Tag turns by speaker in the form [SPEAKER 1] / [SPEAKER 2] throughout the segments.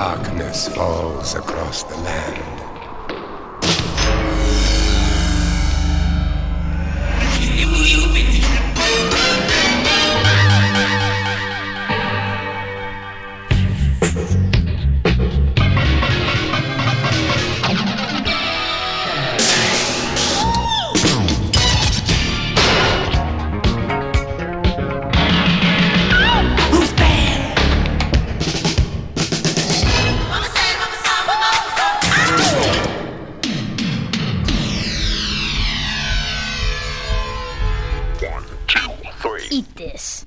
[SPEAKER 1] darkness falls across the land.
[SPEAKER 2] eat this.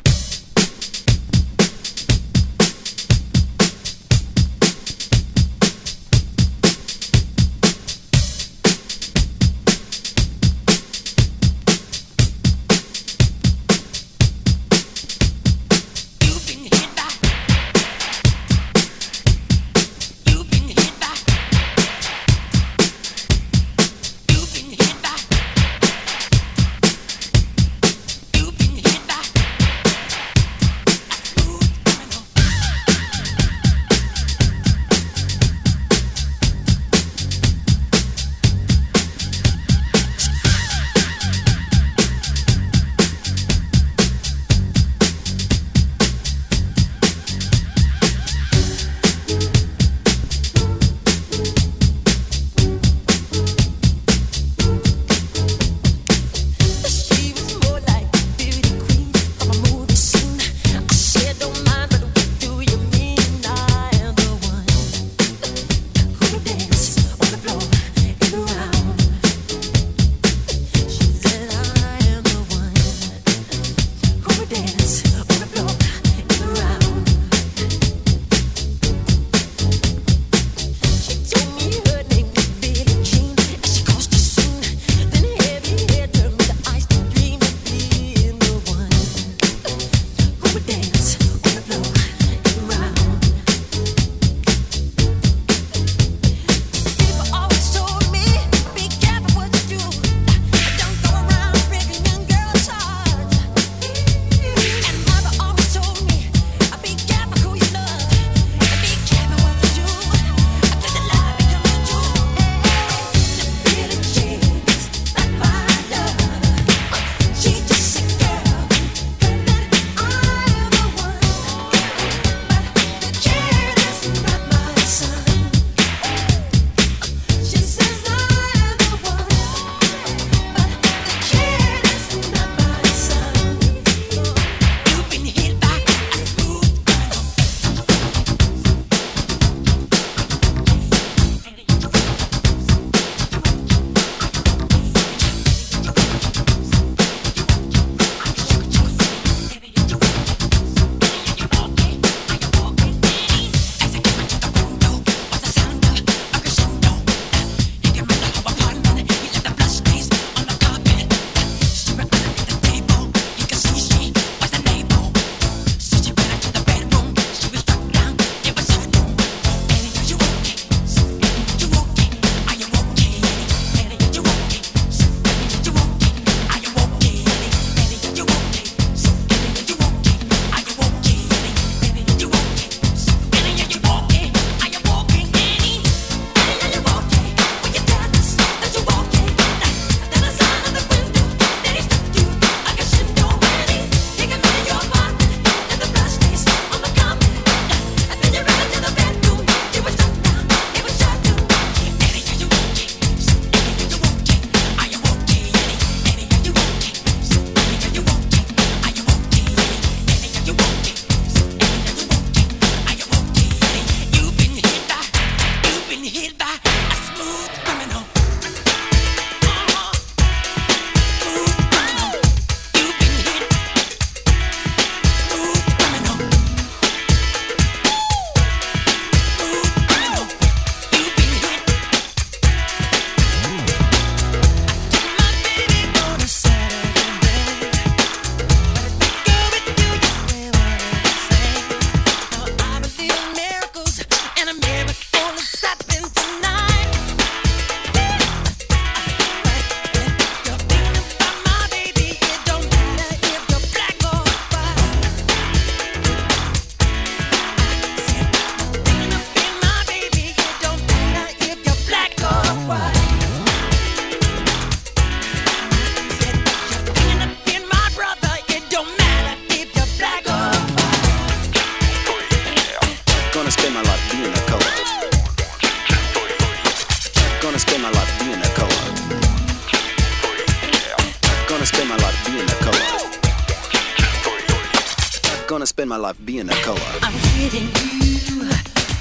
[SPEAKER 2] Gonna spend my life being a koa.
[SPEAKER 3] I'm getting you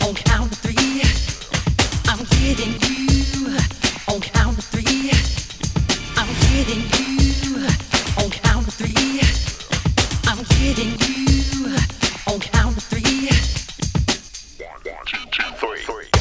[SPEAKER 3] on count three. I'm getting you on count three. I'm getting you on count three. I'm getting you on count three. One, one, two, two, three,
[SPEAKER 1] three.